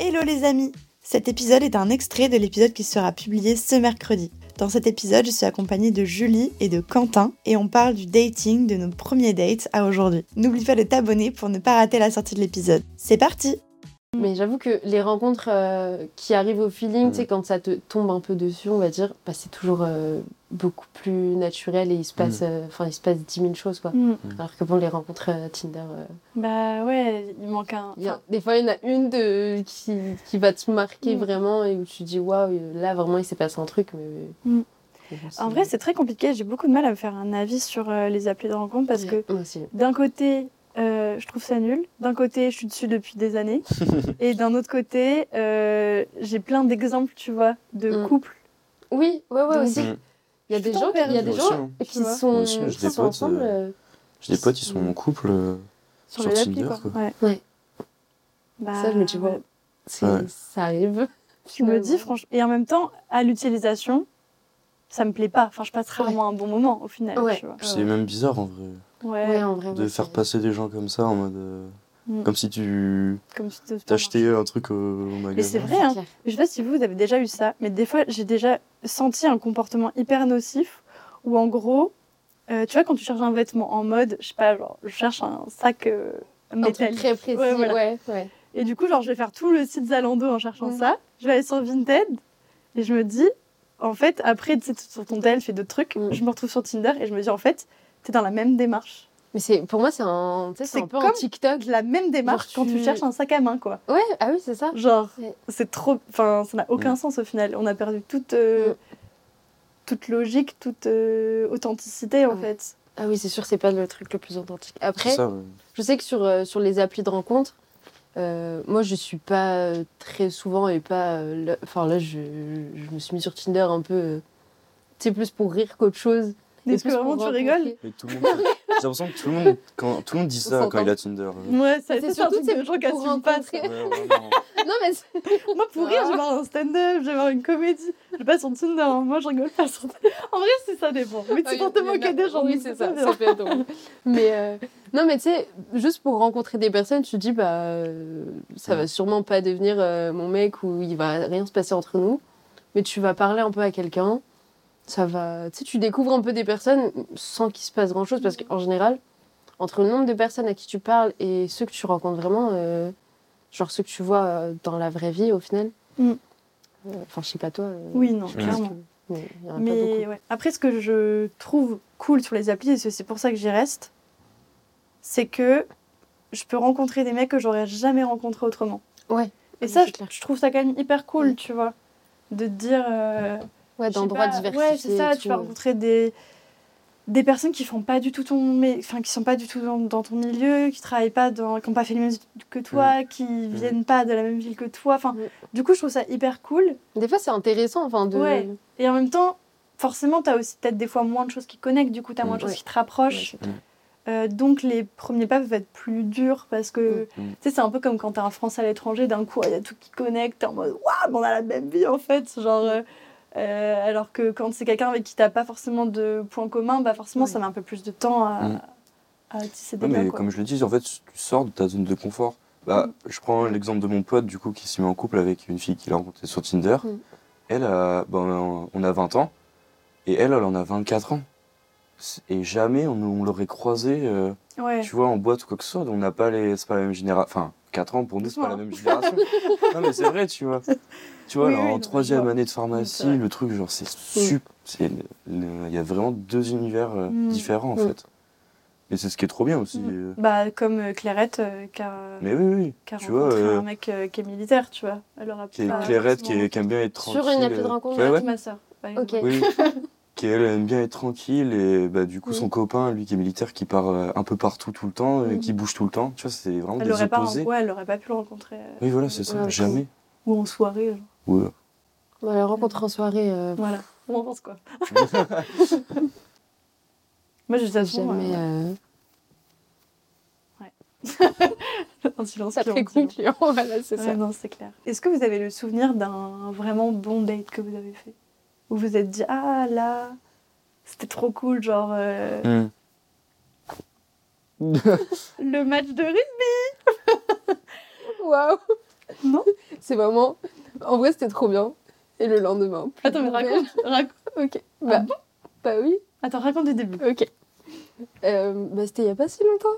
Hello les amis Cet épisode est un extrait de l'épisode qui sera publié ce mercredi. Dans cet épisode, je suis accompagnée de Julie et de Quentin et on parle du dating de nos premiers dates à aujourd'hui. N'oublie pas de t'abonner pour ne pas rater la sortie de l'épisode. C'est parti Mais j'avoue que les rencontres euh, qui arrivent au feeling, tu sais, quand ça te tombe un peu dessus, on va dire, bah, c'est toujours euh, beaucoup plus naturel et il se passe, euh, enfin, il se passe 10 000 choses, quoi. Mm. Alors que bon, les rencontres euh, Tinder, euh, Bah ouais, il manque un. il y a- des fois, il y en a une de, qui, qui va te marquer Mm. vraiment et où tu dis, waouh, là, vraiment, il s'est passé un truc, mais. Mm. En vrai, c'est très compliqué. J'ai beaucoup de mal à me faire un avis sur euh, les applis de rencontre parce que d'un côté, euh, je trouve ça nul. D'un côté, je suis dessus depuis des années. et d'un autre côté, euh, j'ai plein d'exemples, tu vois, de Mm. couples. Oui, ouais, ouais, Donc, aussi. Mm. Il y a je des gens, il y a des gens aussi, qui Tu vois. sont, aussi, qui des sont potes, ensemble. euh, J'ai des potes qui sont en couple. Sur, Sur les applis, Tinder, quoi. quoi. Ouais. Ouais. Bah, Ça, je me dis, ouais. bon, Ouais. ça arrive. Je me dis, franchement. Et en même temps, à l'utilisation, ça me plaît pas. Enfin, je passe rarement un bon moment au final. Ouais. Tu vois. C'est même bizarre en vrai. Ouais. Ouais, en vrai. De ouais, faire passer des gens comme ça en mode. euh, Mm. Comme si tu Comme si t'achetais un truc au, au magasin. Mais c'est vrai, hein. Je sais pas si vous, vous avez déjà eu ça, mais des fois, j'ai déjà senti un comportement hyper nocif où, en gros, euh, tu vois, quand tu cherches un vêtement en mode, je sais pas, genre, je cherche un sac euh, Un truc très précis. Ouais, voilà. ouais, ouais. Et du coup, genre, je vais faire tout le site Zalando en cherchant Ouais. ça. Je vais aller sur Vinted et je me dis, en fait, après, tu sais, sur ton tel, fais d'autres trucs. Mm. Je me retrouve sur Tinder et je me dis, en fait, t'es dans la même démarche. Mais c'est pour moi, c'est un, tu c'est C'est un peu un TikTok. La même démarche quand tu tu- cherches un sac à main, quoi. Ouais, ah oui, c'est ça. Genre, Ouais. c'est trop. Enfin, ça n'a aucun Mm. sens au final. On a perdu toute, euh, Mm. toute logique, toute euh, authenticité en fait. Ah oui, c'est sûr, c'est pas le truc le plus authentique. C'est Après, ça, ouais. je sais que sur, euh, sur les applis de rencontre, euh, moi, je suis pas euh, très souvent et pas. euh, là- Enfin, là, je, je me suis mis sur Tinder un peu. euh, tu sais, plus pour rire qu'autre chose. Est-ce que vraiment tu rigoles Mais tout le monde. J'ai l'impression que tout le monde, quand, tout le monde dit ça quand il a Tinder. euh. Ouais, C'est surtout, de gens qui pour assument pas. Non, mais Moi, pour rire, je vais voir un stand-up, je vais voir une comédie. Je vais pas sur Tinder, hein. moi je rigole pas sur En vrai, c'est ça dépend. Mais tu Oui, peux te moquer des gens. Oui, c'est ça, ça être drôle. Mais euh, non, mais tu sais, juste pour rencontrer des personnes, tu te dis, bah, euh, ça va sûrement pas devenir euh, mon mec ou il va rien se passer entre nous. Mais tu vas parler un peu à quelqu'un, ça va. Tu sais, tu découvres un peu des personnes sans qu'il se passe grand chose parce qu'en général, entre le nombre de personnes à qui tu parles et ceux que tu rencontres vraiment, euh, genre ceux que tu vois euh, dans la vraie vie au final. Mm. euh, Enfin, je sais pas toi. Oui, non, clairement. que- mais y en a pas Mais beaucoup. ouais. après, ce que je trouve cool sur les applis, et c'est pour ça que j'y reste, c'est que je peux rencontrer des mecs que j'aurais jamais rencontrés autrement. Ouais. Et Oui, ça, je, trouve ça quand même hyper cool, tu vois. De te dire. euh, Ouais, je sais d'endroits diversifiés. Ouais, c'est ça, tu vas rencontrer des, des personnes qui font pas du tout ton. Mais, enfin, qui sont pas du tout dans, dans ton milieu, qui travaillent pas dans. qui n'ont pas fait les mêmes études que toi, qui viennent pas de la même ville que toi. Enfin, Mm. du coup, je trouve ça hyper cool. Des fois, c'est intéressant, enfin, de... Ouais. Et en même temps, forcément, tu as aussi peut-être des fois moins de choses qui connectent, du coup, tu as moins de Mm. choses Ouais. qui te rapprochent. Ouais. Euh, donc, les premiers pas peuvent être plus durs parce que, Mm. tu sais, c'est un peu comme quand tu as un Français à l'étranger, d'un coup, il y a tout qui connecte, t'es en mode, waouh, on a la même vie en fait. Genre, euh, euh, alors que quand c'est quelqu'un avec qui t'as pas forcément de points communs, bah forcément, ça met un peu plus de temps à, Mm. à tisser des liens. mais quoi. comme je le dis, en fait, tu sors de ta zone de confort. Bah, Mm. je prends l'exemple de mon pote, du coup, qui s'est mis en couple avec une fille qu'il a rencontrée sur Tinder. Mm. Elle, a, bon, on a 20 ans, et elle, elle en a 24 ans. Et jamais on, on l'aurait croisé, euh, Ouais. tu vois, en boîte ou quoi que ce soit. On n'a pas les, c'est pas la même génération. Enfin, 4 ans pour nous, c'est pas la même génération. non, mais c'est vrai, tu vois. Tu vois, Oui, en troisième année de pharmacie, le truc, genre, c'est super. c'est le- Il y a vraiment deux univers euh, Mm. différents, en Mm. fait. Et c'est ce qui est trop bien aussi. Mm. euh. Bah, comme euh, Clarette qui a, Mais oui, oui. a tu vois, euh, un mec euh, qui est militaire, tu vois. Aura qui est Clairette, qui, est- qui aime bien être Sur tranquille. une appli de rencontre, Ouais, ouais. ma soeur. Ok. Oui, qui elle aime bien être tranquille et bah, du coup son copain, lui qui est militaire, qui part euh, un peu partout tout le temps, et Mm. qui bouge tout le temps. Tu vois, c'est vraiment Elle des aurait pas, ouais, elle aurait pas pu le rencontrer. euh, Oui, voilà, c'est ça. Ouais, Jamais. Ou en soirée. genre. Ouais. Bah, la rencontre en soirée, euh, Voilà. On en pense quoi Moi, je souvent, jamais. euh, euh, un silence Ça long. concluant, voilà, c'est Ouais, ça. non, c'est clair. Est-ce que vous avez le souvenir d'un vraiment bon date que vous avez fait? Où vous êtes dit, ah là, c'était trop cool, genre euh, Mm. le match de rugby Waouh Non C'est vraiment. En vrai, c'était trop bien. Et le lendemain. Attends, mais raconte. raconte. Ok. Bah, bon? bah oui. Attends, raconte du début. Ok. Euh, bah, c'était il y a pas si longtemps.